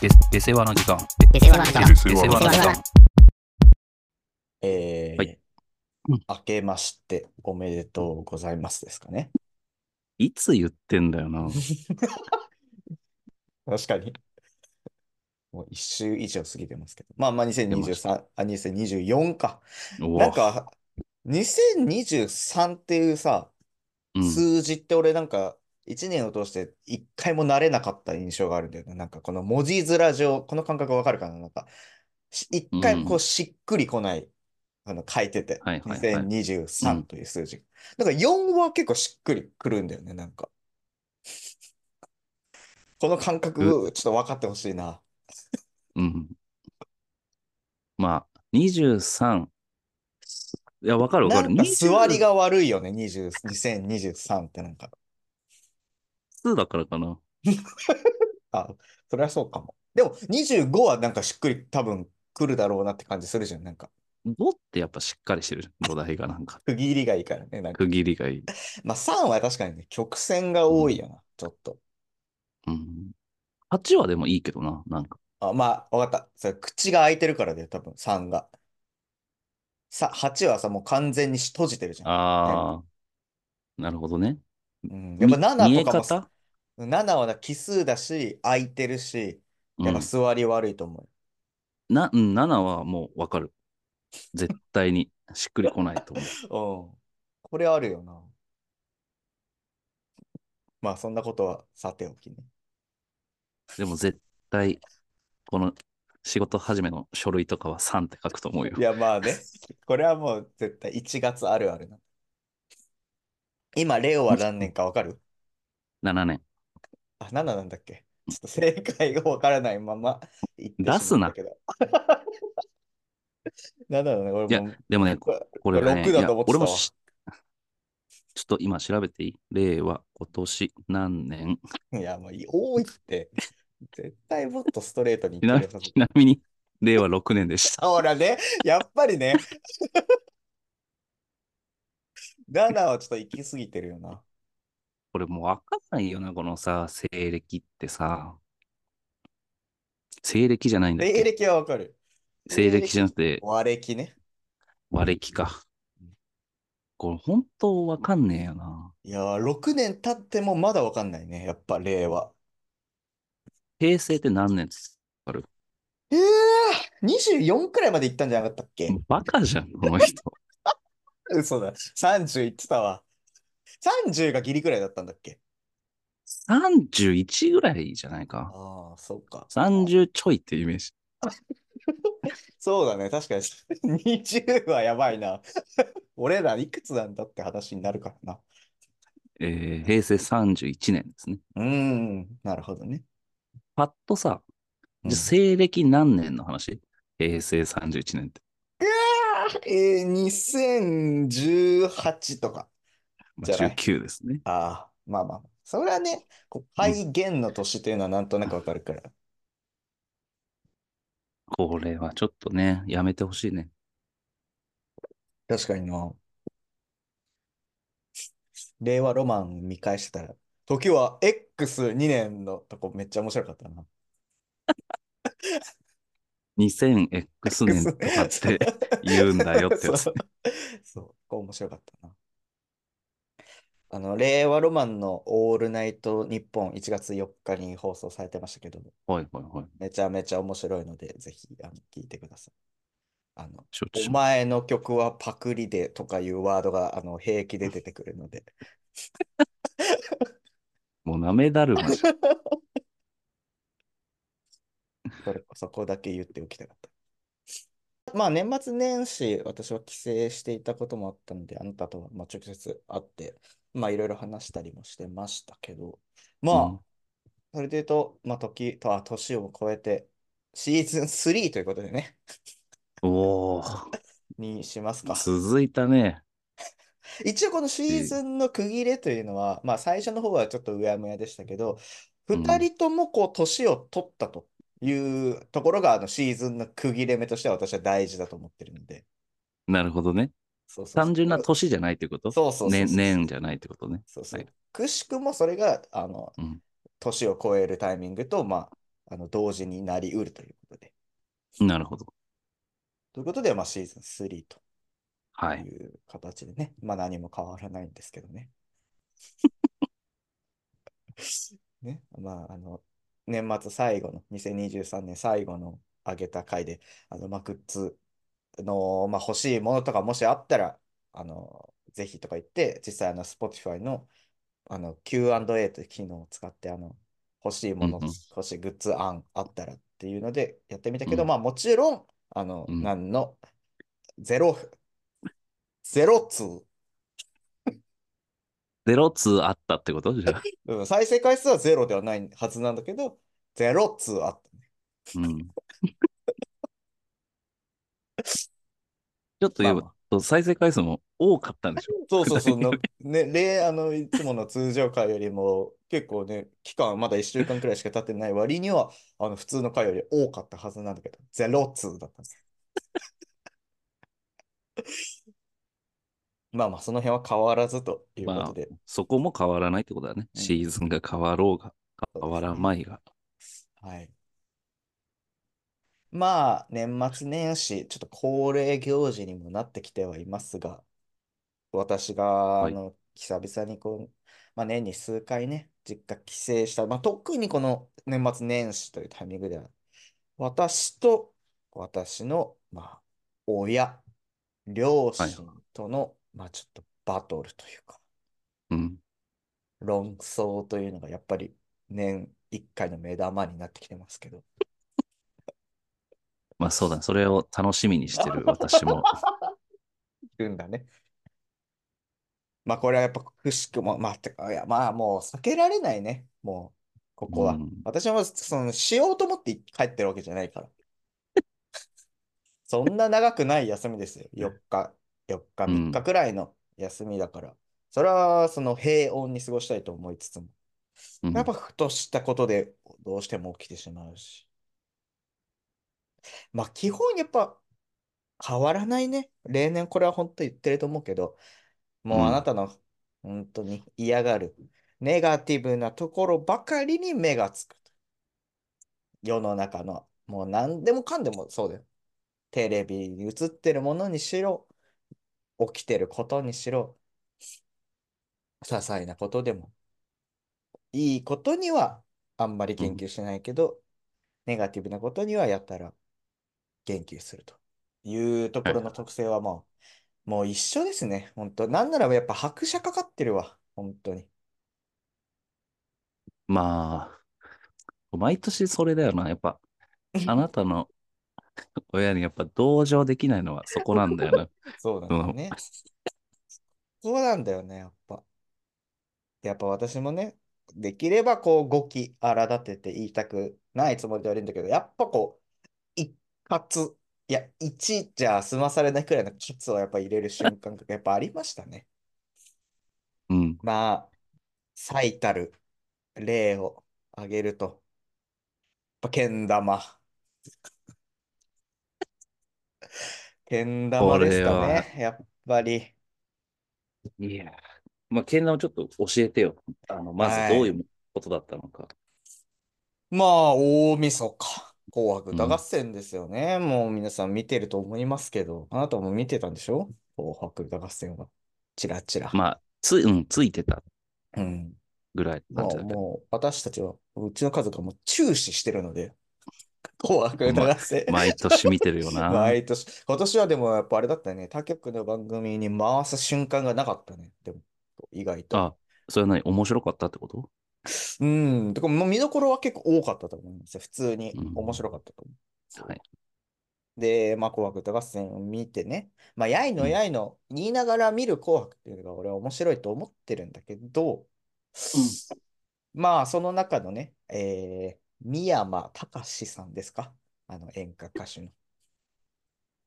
で、で世話の時間。で世話の時間で世話の時間。えーはい明けましておめでとうございますですかね。いつ言ってんだよな。確かに。もう一周以上過ぎてますけど。まあまあ2023、あ、2024か。おなんか、2023っていうさ、うん、数字って俺なんか、1年を通して一回も慣れなかった印象があるんだよね。なんかこの文字面上、この感覚わかるかな？なんか、し一回こううしっくりこない、あの書いてて、はいはいはいうん2023という数字。だから4は結構しっくりくるんだよね、なんか。この感覚、ちょっと分かってほしいな。うん。まあ、23。いや、わかるわかる。なんか座り20が悪いよね、20 2023ってなんか。数だからかな。あ、それはそうかも。でも25はなんかしっくり多分来るだろうなって感じするじゃん。なんか5ってやっぱしっかりしてるじゃん。土台がなんか。区切りがいいからね。なんか区切りがいい。まあ3は確かにね、曲線が多いよな、ちょっと。うん。8はでもいいけどな。なんか。あ、まあ、わかった。それ口が開いてるからだよ、多分3が。さ、8はさ、もう完全に閉じてるじゃん。ああ。なるほどね。うん、やっぱみ7見えとかも7はな奇数だし、開いてるし、やっぱ座り悪いと思うん、な、うん、7はもうわかる。絶対にしっくりこないと思う。う。うん。これあるよな。まあ、そんなことはさておきね。でも絶対、この仕事始めの書類とかは3って書くと思うよい。や、まあね。これはもう絶対1月あるあるな。今、レオは何年かわかる？7年。あ、7なんだっけ？ちょっと正解がわからないまま言って出すなしまったけど。7 だね、いや俺も。でもね、ここれはね、6だと思ってたわ ちょっと今調べていい？令和、今年何年？いや、もうい多いって。絶対もっとストレートにちなみに、令和6年でした。ほらね、やっぱりね。7はちょっと行き過ぎてるよな。これもうわかんないよな、このさ、西暦ってさ。西暦じゃないんだっけ？西暦はわかる。西暦じゃなくて和暦ね。和暦か。これ本当わかんねえよな。いやー、6年経ってもまだわかんないね。やっぱ令和。平成って何年ですえー、24くらいまで行ったんじゃなかったっけ？バカじゃん、この人。嘘だ。30言ってたわ。30がギリくらいだったんだっけ？31ぐらいじゃないか。ああ、そうか。30ちょいってイメージ。そうだね。確かに。20はやばいな。俺らいくつなんだって話になるからな。えー平成31年ですね。うーん、なるほどね。パッとさ、うん西暦何年の話？平成31年って。えー、2018とか。まあじゃない19ですね。ああ、まあまあ。それはね、こう肺元の年というのはなんとなくわかるから。これはちょっとね、やめてほしいね。確かにな。令和ロマン見返してたら、時は X2 年のとこめっちゃ面白かったな。2000X 年とかって言うんだよってやつ。そう、こう面白かったな。あの、令和ロマンのオールナイトニッポン1月4日に放送されてましたけど、はいはいはい。めちゃめちゃ面白いので、ぜひあの聞いてください。あの、お前の曲はパクリでとかいうワードがあの平気で出てくるので。もうなめだるまじゃん。それそこだけ言っておきたかった。まあ年末年始、私は帰省していたこともあったので、あなたとはまあ直接会って、まあいろいろ話したりもしてましたけど、まあ、うんそれで言うと、まあ時とは年を超えて、シーズン3ということでね、おー、にしますか。続いたね。一応このシーズンの区切れというのは、まあ最初の方はちょっとうやむやでしたけど、うん二人ともこう年を取ったというところがあのシーズンの区切れ目としては私は大事だと思ってるので。なるほどね。そうそう単純な年じゃないってこと？そうそうそうそう年年じゃないってことね。そうそうはいくしくもそれがあのうん年を超えるタイミングと、まあの同時になりうるということで。なるほど。ということで、まあ、シーズン3とはいい。う形でね、まあ何も変わらないんですけどね。ね、まあ、あの、年末最後の、2023年最後の上げた回で、あの、まあ、グッズの、まあ、欲しいものとかもしあったら、あの、ぜひとか言って、実際、あの、Spotify の、あの、Q&A という機能を使って、あの、欲しいもの、うんうん欲しいグッズ案あったらっていうのでやってみたけど、うんまあ、もちろん、あの、うん何の、ゼロ、ゼロツー、ゼロ2あったってこと？じゃあ。うん、再生回数はゼロではないはずなんだけど、ゼロツーあったね。うん。ちょっと言うまあまと、再生回数も多かったんでしょ？そうそうそう、のね、例、あの、いつもの通常回よりも、結構ね、期間まだ1週間くらいしか経ってない割には、あの、普通の回より多かったはずなんだけど、ゼロツーだったんです。まあまあ、その辺は変わらずというこまあとで、、そこも変わらないってことだね。うんシーズンが変わろうが、変わらまいが。はい。まあ、年末年始、ちょっと恒例行事にもなってきてはいますが、私が、はいあの、久々にこう、まあ、年に数回ね、実家帰省した、まあ、特にこの年末年始というタイミングでは、私と私の、まあ、親、両親との、まあ、ちょっとバトルというか、うん。論争というのがやっぱり年1回の目玉になってきてますけど。まあそうだね。それを楽しみにしてる私も。いるんだね。まあこれはやっぱくしくも、まあ、てかいやまあもう避けられないね、もう、ここは。うん私もそのしようと思って帰ってるわけじゃないから。そんな長くない休みですよ。4日、4日、うん3日くらいの休みだから。それはその平穏に過ごしたいと思いつつも。うんやっぱふとしたことでどうしても起きてしまうし。まあ基本やっぱ変わらないね。例年これは本当言ってると思うけど、もううんあなたの本当に嫌がるネガティブなところばかりに目がつく。世の中のもう何でもかんでもそうだよ。テレビに映ってるものにしろ、起きてることにしろ、些細なことでも、いいことにはあんまり言及しないけど、ネガティブなことにはやったら言及するというところの特性はもう、もう一緒ですね。本当なんならやっぱ拍車かかってるわ。本当に。まあ、毎年それだよな。やっぱ、あなたの 親にやっぱ同情できないのはそこなんだよな。そうなんだよね。そうなんだよね、やっぱ。やっぱ私もね、できればこう語気荒立てて言いたくないつもりではいるんだけど、やっぱこう、一括、いや、一じゃ済まされないくらいのカツをやっぱ入れる瞬間がやっぱありましたね。うん。まあ、最たる例を挙げると、やっぱけん玉。けん玉ですかね、やっぱり。いや。まあ、ケンナをちょっと教えてよ。あの、まずどういうことだったのか。まあ、大晦日。紅白歌合戦ですよね。もう皆さん見てると思いますけど、あなたも見てたんでしょ？紅白歌合戦は。チラチラ。まあ、つ、うん、ついてたうん。ぐらい。もうもう私たちは、うちの家族はもう注視してるので、紅白歌合戦。毎年見てるよな。毎年。今年はでもやっぱあれだったね。他局の番組に回す瞬間がなかったね。でも、意外と。あ、それは何？面白かったってこと？うん。てか、見どころは結構多かったと思いますよ。普通にうん面白かったと思う。はい。で、まあ、紅白歌合戦を見てね、まあ、やいのやいの言いながら見る紅白っていうのが俺は面白いと思ってるんだけど、まあ、その中のね、えー、三山隆さんですか？あの演歌歌手の。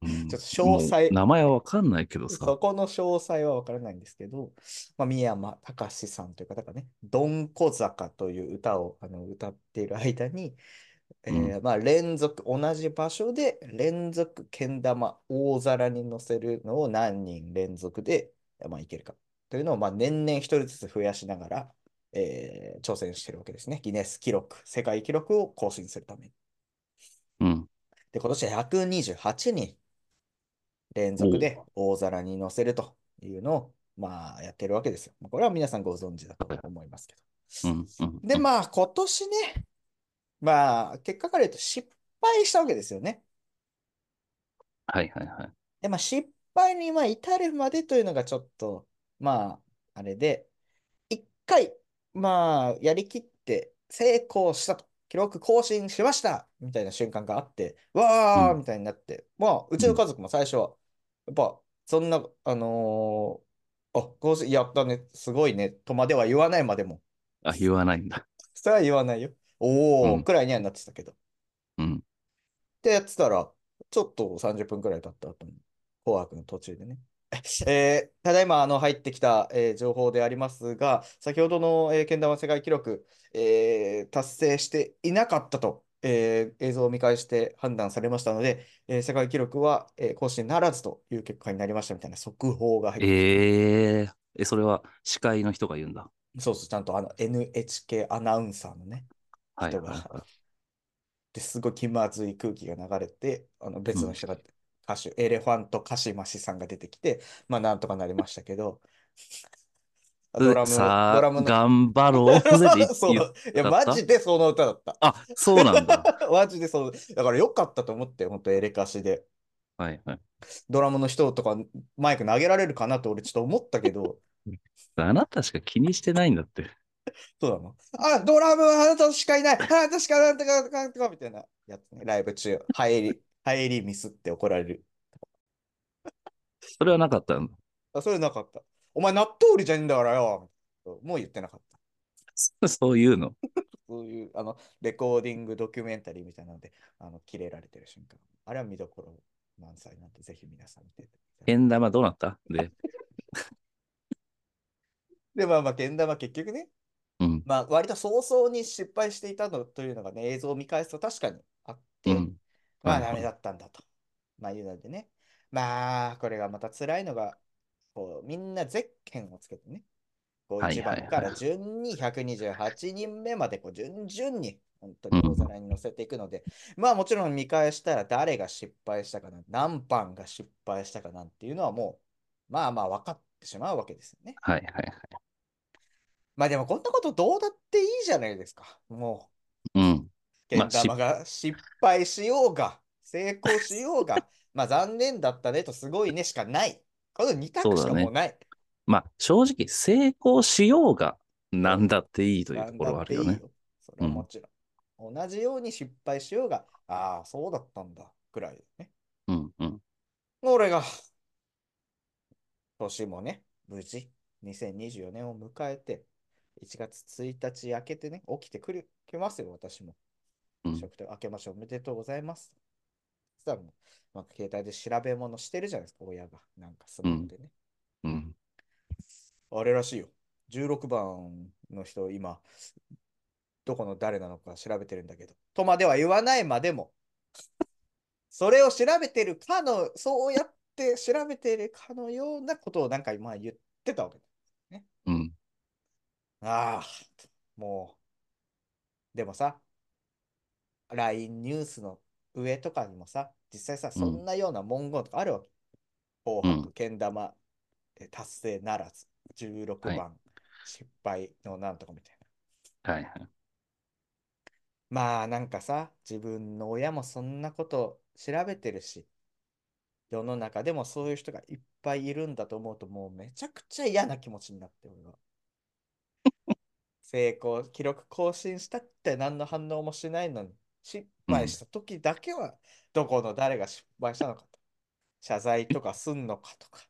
うんちょっと詳細名前はわかんないけどさそ。この詳細は分からないんですけど、まあ、三山隆さんという方がね、どんこ坂という歌をあの歌っている間に、えーまあ、連続、同じ場所で連続けん玉大皿に乗せるのを何人連続で、まあ、いけるかというのを、まあ、年々一人ずつ増やしながらえー挑戦してるわけですね。ギネス記録、世界記録を更新するために。うん。で、今年は128人連続で大皿に乗せるというのを、まあ、やってるわけですよ。これは皆さんご存知だと思いますけど。うん。うん。で、まあ、今年ね、まあ、結果から言うと失敗したわけですよね。はいはいはい。で、まあ、失敗にまあ至るまでというのがちょっと、まあ、あれで、一回、まあ、やりきって成功したと、記録更新しましたみたいな瞬間があって、わーうんみたいになって、まあ、うちの家族も最初は、やっぱ、そんな、あのーあ、更新、やったね、すごいね、とまでは言わないまでも、あ、言わないんだ。それは言わないよ。おー、うんくらいにはなってたけど。うん。ってやってたら、ちょっと30分くらい経った後に、紅白の途中でね。えーただいまあの入ってきた、えー情報でありますが、先ほどの、えー、けん玉世界記録、えー達成していなかったと、えー映像を見返して判断されましたので、えー世界記録は、えー更新ならずという結果になりましたみたいな速報が入ってえええ、それは司会の人が言うんだ。そうそう、ちゃんとあの NHK アナウンサーのね、はい人が。はいはですごい気まずい空気が流れて、あの別の人が、歌手、エレファントカシマシさんが出てきて、まあなんとかなりましたけど、い。ドラム、さあ、ドラムの、頑張ろうぜって言そう、言っいや、マジでその歌だった。あ、そうなんだ。マジでそう、だから良かったと思って、本当エレカシで。はいはい。ドラムの人とかマイク投げられるかなと俺ちょっと思ったけど、あなたしか気にしてないんだって。そうなの？あ、ドラムはあなたしかいないあなたしかなんとかなんとかみたいなやつね、ライブ中、入り、入りミスって怒られる。それはなかったんだ。あ、それなかった。お前納豆売りじゃねえんだからよ。もう言ってなかった。そういうの。そういう、あの、レコーディングドキュメンタリーみたいなので、あの、切れられてる瞬間。あれは見どころ満載なんで、ぜひ皆さん見てください。けん玉どうなった？で、で、まあまあ、けん玉結局ね、うん。まあ、割と早々に失敗していたのというのがね、映像を見返すと確かにあって、うん。まあ、ダメだったんだと。まあ、いうのでね。まあ、これがまた辛いのが、こう、みんなゼッケンをつけてね、こう1はいはいはい番から順に128人目までこう順々に本当に大皿に乗せていくので、まあもちろん見返したら誰が失敗したかな、何番が失敗したかなんていうのはもう、まあまあ分かってしまうわけですよね。はいはいはい。まあでもこんなことどうだっていいじゃないですか。もう、うん。けまあん玉が失敗しようが、成功しようが、まあ残念だったねとすごいねしかない。この2択しかもうない。まあ、正直、成功しようが、なんだっていいというところはあるよね。いいよそれはもちろん。同じように失敗しようが、ああ、そうだったんだ、ぐらいだね。うんうん。俺が、年もね、無事、2024年を迎えて、1月1日明けてね、起きてくる、来ますよ、私も。うん食と明けましておめでとうございます。そしたらもう、なんか携帯で調べ物してるじゃないですか、親が。なんかスマホでね。うん。あれらしいよ。16番の人、今、どこの誰なのか調べてるんだけど、とまでは言わないまでも、それを調べてるかの、そうやって調べてるかのようなことをなんか今言ってたわけだ。うん。ああ、もう、でもさ、LINE ニュースの上とかにもさ、実際さ、そんなような文言とかあるわけ？紅白、けん玉、え達成ならず、16番、はい失敗のなんとかみたいな。はいはい。まあなんかさ、自分の親もそんなこと調べてるし、世の中でもそういう人がいっぱいいるんだと思うと、もうめちゃくちゃ嫌な気持ちになって、俺は。成功、記録更新したって何の反応もしないのに、失敗した時だけは、どこの誰が失敗したのかと。謝罪とかすんのかとか。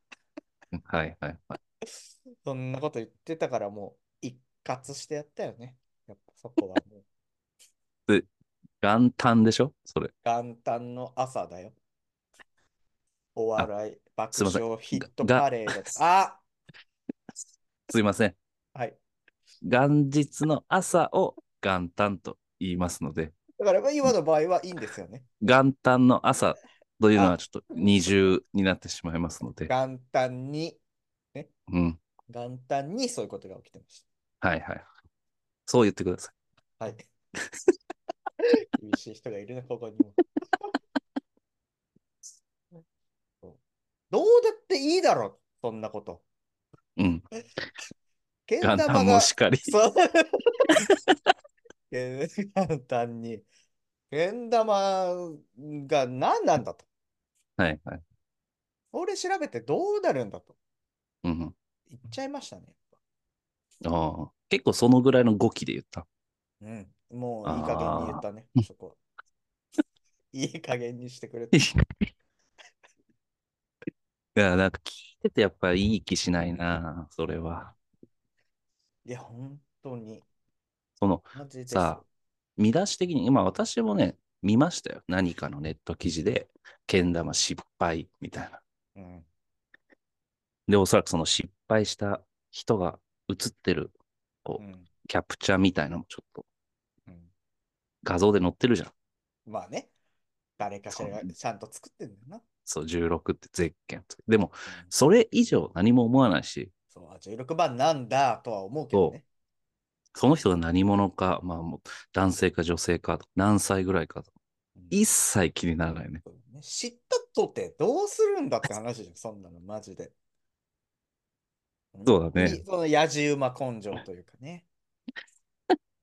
はいはいはい。そんなこと言ってたからもう一括してやったよね。やっぱそこはもう元旦でしょ？それ。元旦の朝だよ。お笑い、爆笑ヒットがパレード。あすいません。はい。元日の朝を元旦と言いますので、だから今の場合はいいんですよね。元旦の朝というのはちょっと二重になってしまいますので、元旦に、うん。元旦にそういうことが起きてましはいはい。そう言ってください。はい。厳しい人がいるね、ここにも。どうだっていいだろ、そんなこと。うん。けん元旦玉が、もしかり。そう。けん 簡単に。けん玉が何なんだと。はいはい。それ調べてどうなるんだとうん。言っちゃいましたね。ああ。結構そのぐらいの語気で言った。うん。もういい加減に言ったね、そこ。いい加減にしてくれて。いや、なんか聞いててやっぱりいい気しないな、それは。いや、本当に。その、さあ見出し的に、今私もね、見ましたよ。何かのネット記事で、けん玉失敗みたいな。うん。で、おそらくその失敗した人が映ってる、こう、うん。キャプチャーみたいなのもちょっとうん、画像で載ってるじゃん。まあね。誰かしらがちゃんと作ってんだよな。そう、16ってゼッケンと。でも、うんそれ以上何も思わないし、そう、あ16番なんだとは思うけどね。その人が何者か、まあもう男性か女性か、何歳ぐらいか、うん一切気にならないね。知ったとてどうするんだって話じゃん、そんなの、マジで。そうだねそのやじ馬根性というかね。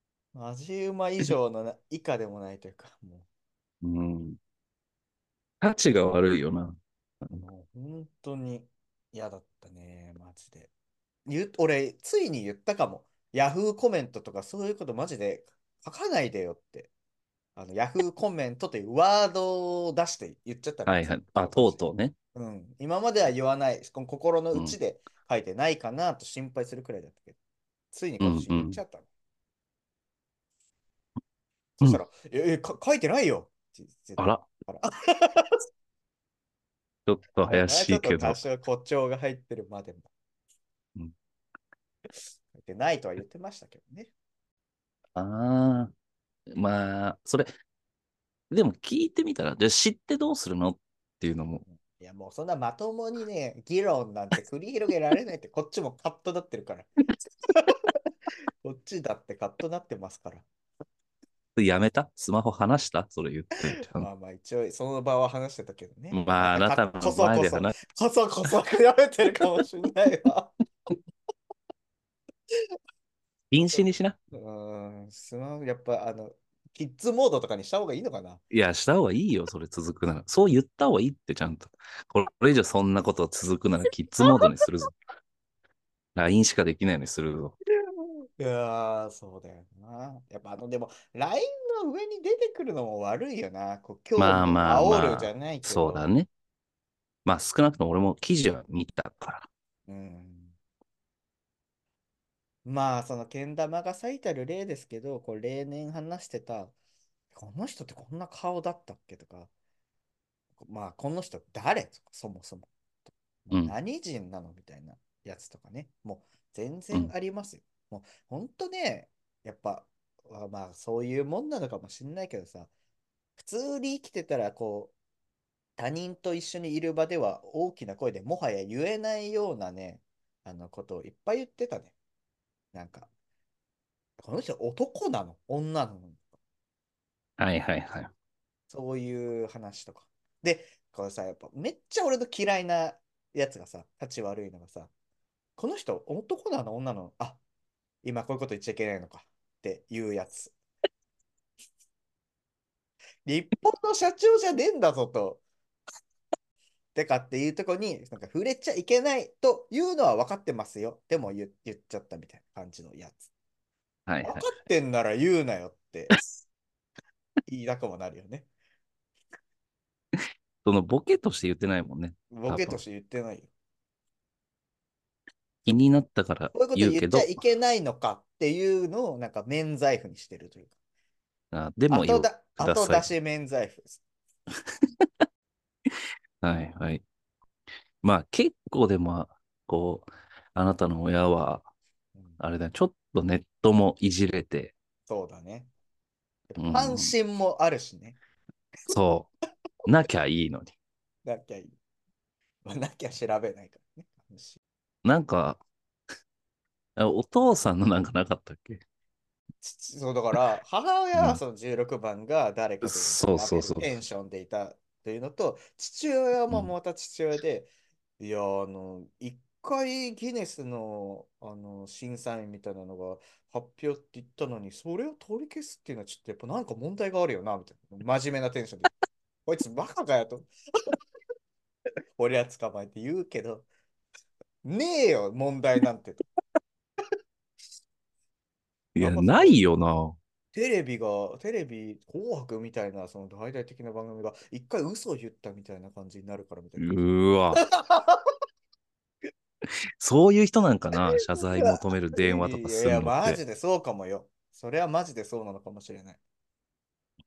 やじ馬以上のな以下でもないというか、もうん。価値が悪いよな。う、もう本当に嫌だったね、マジで。俺、ついに言ったかも。ヤフーコメントとかそういうことマジで書かないでよって。あのヤフーコメントというワードを出して言っちゃったのはいはい。あ、とうとうね。うん、今までは言わない、心の内で書いてないかなと心配するくらいだったけど、ついに今年言っちゃったの。そしたら、え、えか書いてないよあら、あら ちょっと怪しいけどちょっと多。少誇張が入ってるまでも。うん書いてないとは言ってましたけどね。ああ、まあ、それ、でも聞いてみたら、じゃあ知ってどうするのっていうのも、いや、もうそんなまともにね、議論なんて繰り広げられないって、こっちもカットなってるから。こっちだってカットなってますから。やめた？スマホ離した？それ言って。まあまあ一応その場は話してたけどね。まあ、あなたのこそこそ前で話しこそこそやめてるかもしれないわ。禁止にしな。うん、スマホやっぱあの、キッズモードとかにした方がいいのかないや、した方がいいよ、それ続くなら。そう言った方がいいって、ちゃんと。これ以上そんなこと続くなら、キッズモードにするぞ。LINE しかできないようにするぞ。いやー、そうだよな。やっぱあの、でも、LINE の上に出てくるのも悪いよな。こう、今日まあまあ煽るじゃないけど。そうだね。まあ、少なくとも俺も記事は見たから。うんまあ、そのけん玉が咲いてる例ですけど、こう例年話してた、この人ってこんな顔だったっけとか、まあ、この人誰とか、そもそも。うん何人なのみたいなやつとかね。もう全然ありますよ。もう本当ね、やっぱ、まあまあ、そういうもんなのかもしれないけどさ、普通に生きてたら、こう、他人と一緒にいる場では大きな声でもはや言えないようなね、あのことをいっぱい言ってたね。なんか、この人男なの？女なの？はいはいはい。そういう話とか。で、これさ、やっぱめっちゃ俺の嫌いなやつがさ、立ち悪いのがさ、この人男なの？女なの？あ、今こういうこと言っちゃいけないのかっていうやつ。日本の社長じゃねえんだぞと。てかっていうとこに、なんか触れちゃいけないというのは分かってますよ。でも言言っちゃったみたいな感じのやつ。はいはい分か。ってんなら言うなよって言いたくもなるよね。そのボケとして言ってないもんね。ボケとして言ってないよ。気になったからこういうこと言うけど言っちゃ、いけないのかっていうのをなんか免罪符にしてるというあでか。も言う後だ後出し免罪符です。はいはい。まあ結構でも、こう、あなたの親は、うんあれだよ、ちょっとネットもいじれて、そうだね。うん関心もあるしね。そう、なきゃいいのに。なきゃいい。まあ、なきゃ調べないからね。関心なんか、あお父さんのなんかなかったっけ？父そうだから、母親うんはその16番が誰かとそうそうそうテンションでいたというのと、父親もうんまた父親で、いや、あの、一回ギネスのあの審査員みたいなのが発表って言ったのに、それを取り消すっていうのはちょっとやっぱなんか問題があるよな、みたいな。真面目なテンションで。こいつバカかよと。俺は捕まえて言うけど、ねえよ、問題なんて。いや、ないよな。テレビが、テレビ、紅白みたいな、その大々的な番組が、一回嘘を言ったみたいな感じになるからみたいな。うーわ。そういう人なんかな、謝罪求める電話とか すいや、るのって。マジでそうかもよ。それはマジでそうなのかもしれない。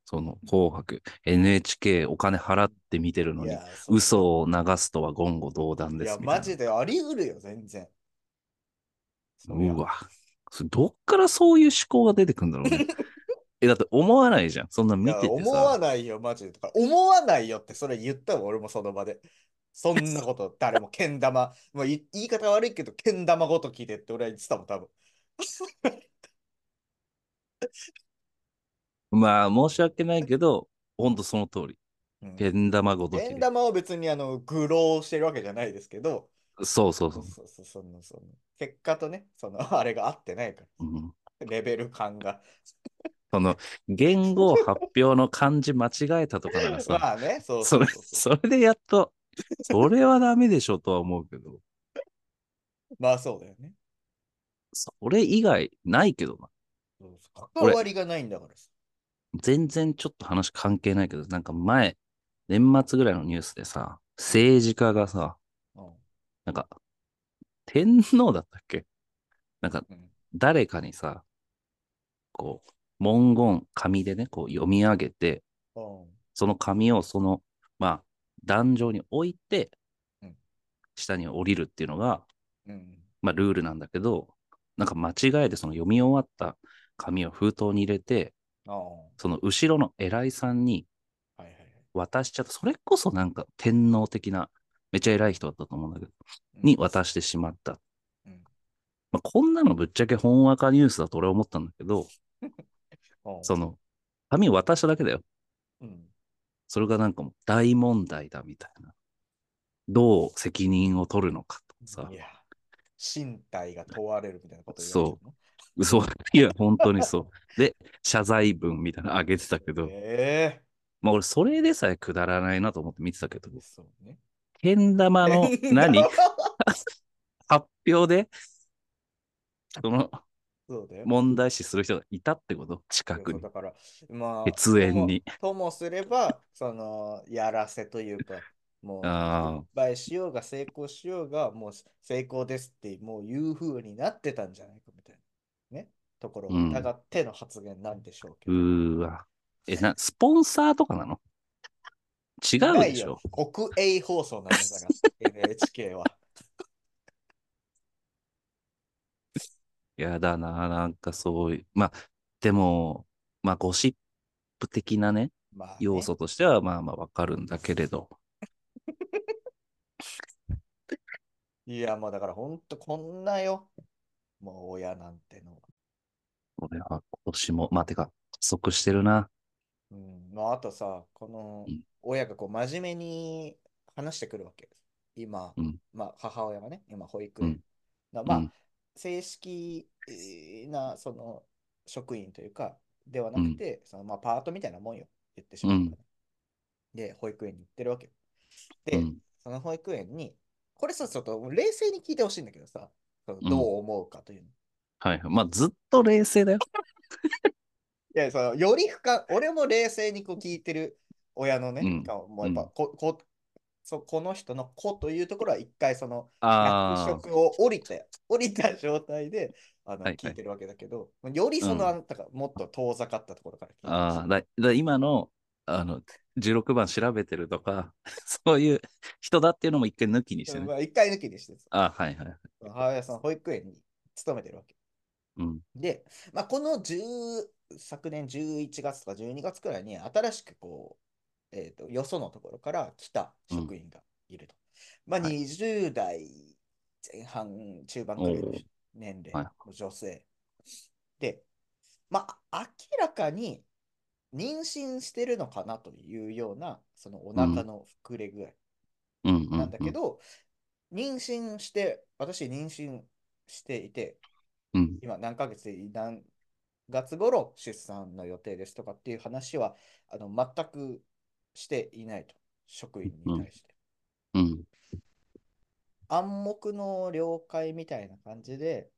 その、紅白、NHK お金払って見てるのに、いや、そう嘘を流すとは言語道断いや、ですみたいな。マジであり得るよ、全然。そりゃうわ。それどっからそういう思考が出てくるんだろうね。え、だって思わないじゃん。そんな見てていや思わさ。ないよ、マジで。とか思わないよってそれ言ったわ、俺もその場で。そんなこと、誰もけん玉、もうい言い方悪いけど、けん玉ごときでって俺は言ってたもん、多分。まあ、申し訳ないけど、ほんとその通り。うんけん玉ごと。けん玉を別にあの、愚弄してるわけじゃないですけど、そうそうそう。そうそうそのその結果とね、そのあれが合ってないかうん、ら、レベル感が。その、言語発表の漢字間違えたとかならさ、まあね、そうそれ、でやっと、それはダメでしょとは思うけど、まあそうだよね。それ以外ないけどな。そうそう関わりがないんだからさ。全然ちょっと話関係ないけど、なんか前、年末ぐらいのニュースでさ、政治家がさ、うんなんか、天皇だったっけ？なんか、うん誰かにさ、こう、文言、紙でね、こう読み上げて、うん。その紙をその、まあ、壇上に置いてうん、下に降りるっていうのが、うんまあ、ルールなんだけど、なんか間違えてその読み終わった紙を封筒に入れて、その後ろの偉いさんに渡しちゃった。それこそなんか天皇的な、めっちゃ偉い人だったと思うんだけど、うん。に渡してしまった。うん。まあ、こんなのぶっちゃけ本赤ニュースだと俺は思ったんだけど、う んその、紙を渡しただけだよ。うんそれがなんかもう大問題だみたいな。どう責任を取るのかとかさい。や、身体が問われるみたいなこと言われてるの？嘘。いや、本当にそう。で、謝罪文みたいなのあげてたけど、えまあ俺それでさえくだらないなと思って見てたけどえ、そうね。けん玉の何？発表で、その。問題視する人がいたってこと？近くに。だから、まあ、血縁にとも。ともすれば、その、やらせというか、もう、あ失敗しようが成功しようが、もう成功ですって、もう言う風になってたんじゃないかみたいな。ね。ところを疑っての発言なんでしょうけうど。ーわ。え、な、スポンサーとかなの？違うでしょ国営放送なんだから、NHK は。やだな、なんかそういう。まあ、でも、まあ、ゴシップ的なね、まあね、要素としては、まあまあわかるんだけれど。いや、もうだから本当こんなよ。もう親なんてのは。俺は今年も、まあ、てか、加速してるな。うん。まあ、あとさ、このうん親がこう真面目に話してくるわけです。今、うんまあ母親がね、今保育園。うんだまあ、うん正式なその職員というか、ではなくて、そのまあパートみたいなもんよ。言ってしまうから、で、保育園に行ってるわけよ。で、うん。その保育園に、これさ、ちょっと冷静に聞いてほしいんだけどさ、どう思うかというの。はい。まあ、ずっと冷静だよ。いや、そのより深俺も冷静にこう聞いてる親のね、うん顔もうやっぱこ、こそこの人の子というところは一回そのあ役職を降りて、降りた状態であの、はいはい聞いてるわけだけど、よりその、うんあなたがもっと遠ざかったところから聞いてあ、だ、だ今の、あの、16番調べてるとか、そういう人だっていうのも一回抜きにしいてね。まあ一回抜きにしてさあはいはい。母親さん保育園に勤めてるわけ。うん。で、まあ、この10昨年11月とか12月くらいに新しくこう、えー、とよそのところから来た職員がいると。まあ、はい20代前半、中盤くらいの年齢はいの女性。で、まあ、明らかに妊娠してるのかなというような、そのお腹の膨れ具合うんうんうん。なんだけど、妊娠して、私妊娠していて、うん。今何ヶ月で何月頃出産の予定ですとかっていう話はあの全くしていないと、職員に対して。うん。暗黙の了解みたいな感じで、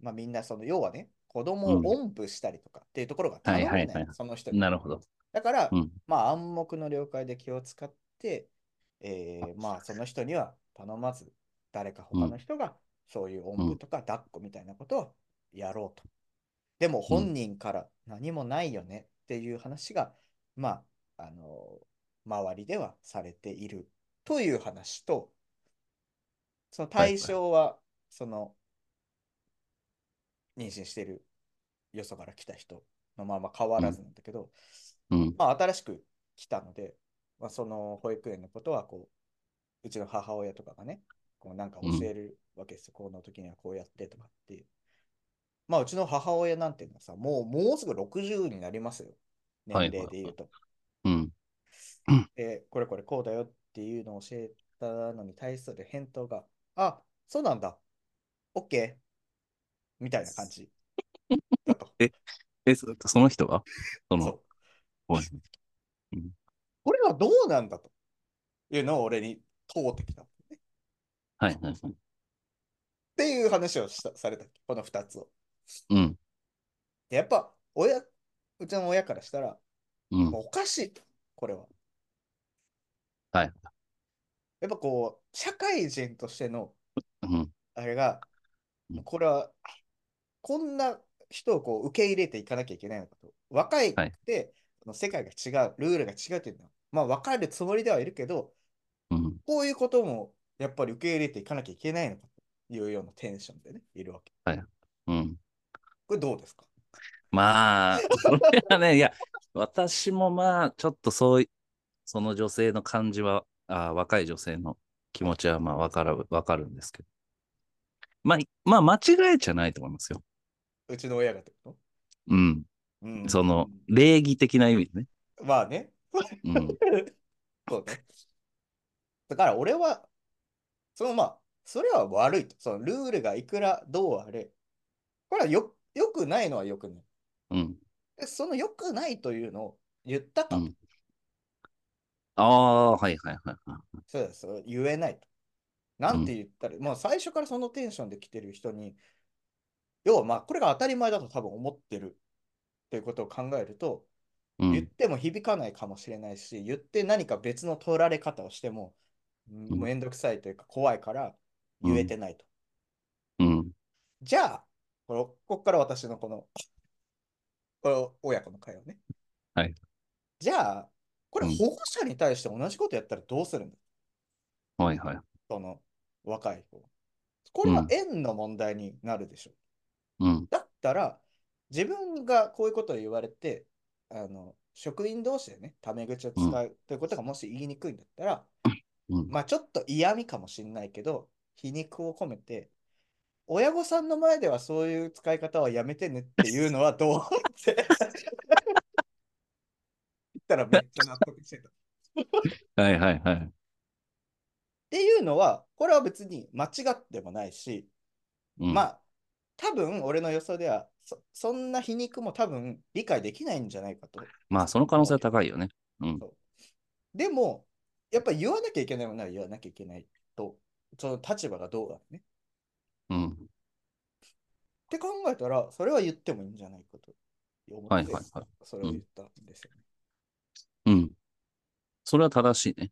まあ、みんなその要はね、子供をおんぶしたりとかっていうところが頼めない、はいはいはいその人に。なるほど。だから、うん。まあ暗黙の了解で気を使って、えーまあその人には頼まず、誰か他の人がそういうおんぶとか抱っこみたいなことをやろうと。でも本人から何もないよねっていう話が、まあ、あの、周りではされているという話と、その対象は、その、妊娠しているよそから来た人のまま変わらずなんだけど、うん。まあ、新しく来たので、まあ、その保育園のことはこう、うちの母親とかがね、こうなんか教えるわけですよ。この時にはこうやってとかっていう。まあ、うちの母親なんていうのはさ、もうもうすぐ60になりますよ。年齢で言うと。うん。で、これこれこうだよっていうのを教えたのに対する返答が、あ、そうなんだ。OK。みたいな感じだと。え、そその人が？そその、うおいこれはどうなんだというのを俺に問うてきた。はいはいはい。っていう話をしたされた、この2つを。うん。でやっぱ親、うちの親からしたら、うん。おかしいと、これは。はい。やっぱこう、社会人としての、うん。あれがうん、これは、こんな人をこう受け入れていかなきゃいけないのかと。若いくて、その世界が違う、ルールが違うっていうのは、まあ分かるつもりではいるけど、うん。こういうこともやっぱり受け入れていかなきゃいけないのかというようなテンションでね、いるわけ。うん。これどうですか？まあ、それはね、いや、私もまあ、ちょっとそうい、その女性の感じは、あ若い女性の気持ちはまあ、わかる、わかるんですけど。まあ、いまあ、間違えちゃないと思いますよ。うちの親がってこうん。と、うんその、礼儀的な意味でね。まあね。うん。そうね。だから俺は、そのまあ、それは悪いと。そのルールがいくらどうあれ、これはよよくないのはよくない。うん。でそのよくないというのを言ったかと、うんああ、はいはいはいはい。そうです言えないと。なんて言ったら、まあ最初からそのテンションで来てる人に、要はまあこれが当たり前だと多分思ってるっていうことを考えると、うん。言っても響かないかもしれないし、言って何か別の取られ方をしても、んめんどくさいというか怖いから言えてないと。うん。じゃあ、これここから私のこの、これ親子の会話ね。はい。じゃあ、これうん保護者に対して同じことやったらどうするんだはいはい。その若い子。これはうん縁の問題になるでしょ。うん。だったら、自分がこういうことを言われて、あの職員同士でね、タメ口を使うということがもし言いにくいんだったら、うん。まあちょっと嫌味かもしれないけど、皮肉を込めて、親御さんの前ではそういう使い方はやめてねっていうのはどうって？たらめっちゃ納得してた。っ はいはいはい。ていうのは、これは別に間違ってもないし、うん、まあ、多分俺の予想ではそ、そんな皮肉も多分理解できないんじゃないかと。まあ、その可能性は高いよね。うん。でも、やっぱり言わなきゃいけないものは言わなきゃいけないと、その立場がどうだね。うん。って考えたら、それは言ってもいいんじゃないかと思って、はいはいはい。それを言ったんですよね。うん。それは正しいね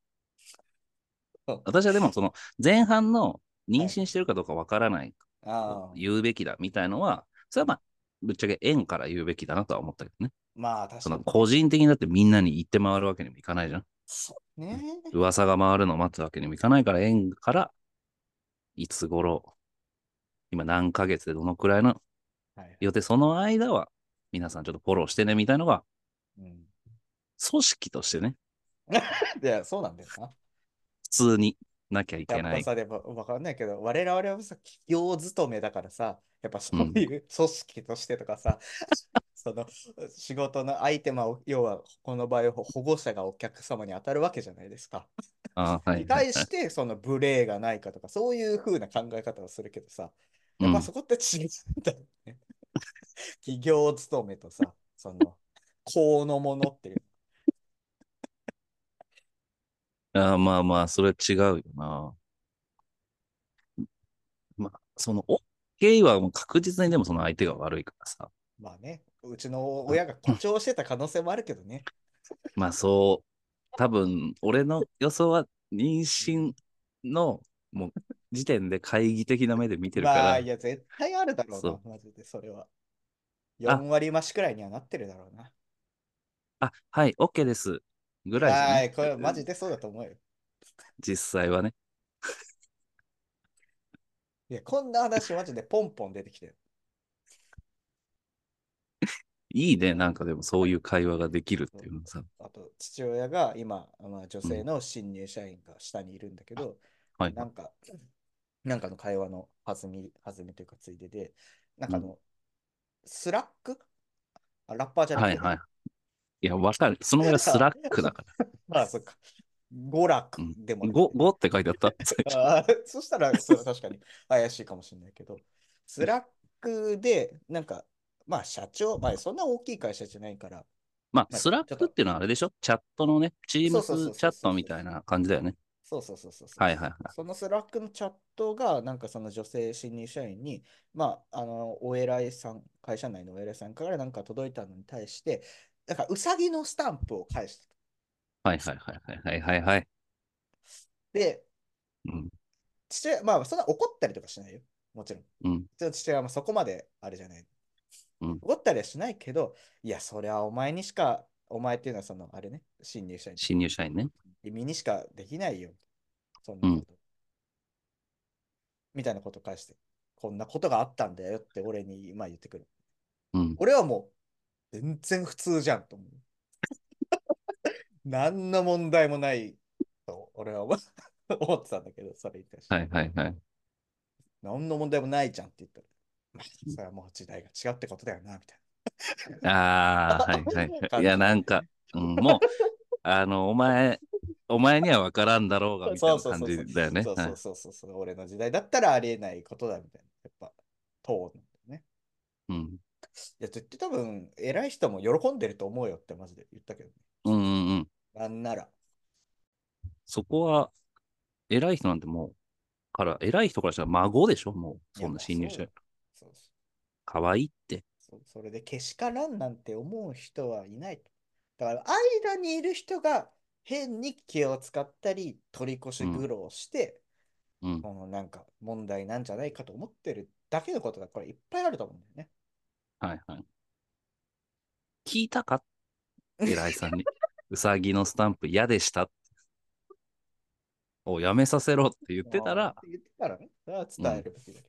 うん。私はでも、その前半の妊娠してるかどうかわからない、ああ、言うべきだみたいのは、それはまあ、ぶっちゃけ縁から言うべきだなとは思ったけどね。まあ確かに。その個人的にだってみんなに言って回るわけにもいかないじゃん。そうね。噂が回るのを待つわけにもいかないから、縁から、いつ頃、今何ヶ月でどのくらいのはい予定、その間は、皆さんちょっとフォローしてねみたいのが、うん、組織としてね、いや、そうなんだよな。普通になきゃいやけない。っぱさ、でもわかんないけど、我々はさ、企業勤めだからさ、やっぱそういう組織としてとかさ、その仕事の相手も、要はこの場合、保護者がお客様に当たるわけじゃないですか。あーはいにはいはい対して、その無礼がないかとか、そういう風な考え方をするけどさ、やっぱそこって違うんだよね。企業勤めとさ、その、公のものっていう。あーまあまあ、それ違うよな。まあ、その、OK はもう確実にでもその相手が悪いからさ。まあね、うちの親が誇張してた可能性もあるけどね。まあそう、多分、俺の予想は妊娠の、もう、時点で懐疑的な目で見てるから、まあ、いや、絶対あるだろうそな、マジで、それは。4割増しくらいにはなってるだろうな。あ、はい、OK です。ぐらいじゃない？はい、これマジでそうだと思うよ。実際はね。いや、こんな話マジでポンポン出てきてる。いいね、なんかでもそういう会話ができるっていうのさ。あと、父親が今、まあ、女性の新入社員が下にいるんだけど、はい。なんか、なんかの会話の弾み、弾みというかついでで、なんかあの、スラック？あラッパーじゃなくてね、はいはい。いや、わかる。そのぐらいスラックだから。まあ、そっか。娯楽うんでもなくて5、5って書いてあった。最初あーそしたら、それは確かに怪しいかもしれないけど、スラックで、なんか、まあ、社長、まあ、そんな大きい会社じゃないから、まあ、まあスラックっていうのはあれでしょ？チャットのね、チームそうそうそうそうスチャットみたいな感じだよね。そうそうそうそうそう。はいはいはい。そのスラックのチャットが、なんかその女性新入社員に、まあ、あの、お偉いさん、会社内のお偉いさんからなんか届いたのに対して、なんか、うさぎのスタンプを返した。はいはいはいはいはいはいはい。で、うん。父親、まあ、そんな怒ったりとかしないよ。もちろん。うん。うちの父親はまあそこまであれじゃない。うん怒ったりはしないけど、いや、それはお前にしか、お前っていうのはその、あれね、新入社員。新入社員ね。君にしかできないよ。そんなこと。みたいなことを返して、こんなことがあったんだよって俺に今言ってくる。うん。俺はもう、全然普通じゃんと思う。何の問題もないと俺は思 思ってたんだけど、それに対して。はいはいはい。何の問題もないじゃんって言ったら、まあ、それはもう時代が違うってことだよな、みたいああ、はいはいい。いや、なんか、うん、もう、あの、お前、お前には分からんだろうが、みたいな感じだよね。そうはいそうそうそう俺の時代だったらありえないことだみたいな。やっぱ、トーンだよね。うん。いや、絶対多分、偉い人も喜んでると思うよってマジで言ったけどね。うんうんうん。なんなら。そこは、偉い人なんてもう、から、偉い人からしたら孫でしょ？もう、そんな新入社員。そうそうかわいいって。そうそれでけしからんなんて思う人はいないと。だから、間にいる人が変に気を使ったり、取り越し苦労して、うん。このなんか問題なんじゃないかと思ってるだけのことがこれいっぱいあると思うんだよね。はいはい。聞いたか？偉いさんに。うさぎのスタンプ嫌でした。おやめさせろって言ってたら言ってたらね、それは伝えるべきだけど。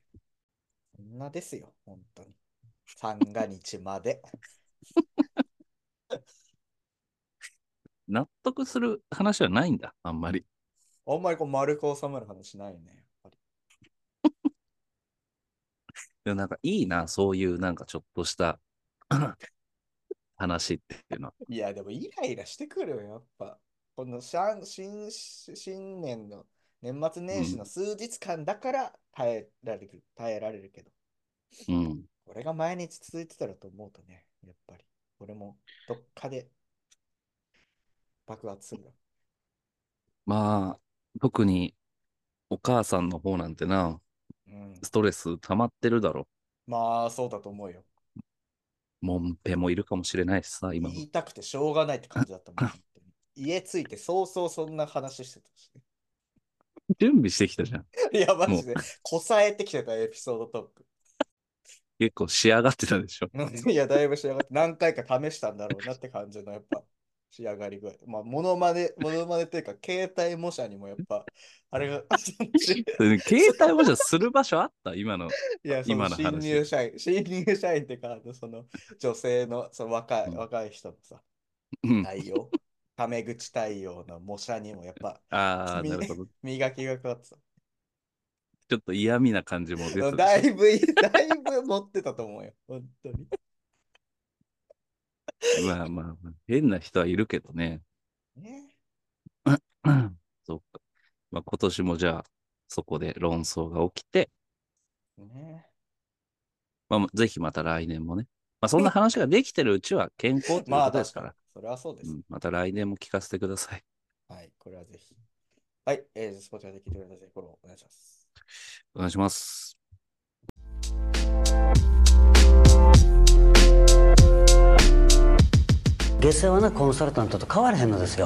そんなですよ、本当に。三が日まで。納得する話はないんだ、あんまり。あんまりこう丸く収まる話ないよね、やっぱり。でもなんかいいな、そういうなんかちょっとした 話っていうのは。いや、でもイライラしてくるよ、やっぱ。このしゃん新新年の年末年始の数日間だから耐えられる、耐えられるけど、うん。これが毎日続いてたらと思うとね、やっぱり、俺もどっかで爆発するよ。まあ、特にお母さんの方なんてな、うん。ストレス溜まってるだろ。まあ、そうだと思うよ。もんぺもいるかもしれないしさ、今も言。いたくてしょうがないって感じだったもん。本当に家着いて早々そんな話してたしね。準備してきたじゃん。いや、マジで、こさえてきてたエピソードトーク。結構仕上がってたでしょ。うんいや、だいぶ仕上がって、何回か試したんだろうなって感じの、やっぱ、仕上がり具合。まあ、モノマネ、モノマネというか、携帯模写にもやっぱ、あれが、で携帯模写する場所あった？今の。いや、その新今の話入社員、新入社員ってか、その女性のその若い、うん若い人のさ、うん。対応、タメ口対応の模写にもやっぱ、あなるほど。磨きがかかってた。ちょっと嫌味な感じも出てた。だいぶ、だいぶ持ってたと思うよ。本当に。まあまあまあ、変な人はいるけどね。ね。そっか。まあ今年もじゃあ、そこで論争が起きて、ね。まあぜひまた来年もね。まあそんな話ができてるうちは健康というまあ、ことですから、確かに。それはそうです。うん、また来年も聞かせてください。はい、これはぜひ。はい、えー、スポーツで聞いてくれたぜ、フォローお願いします。お願いします。下世話なコンサルタントと変わらへんのですよ。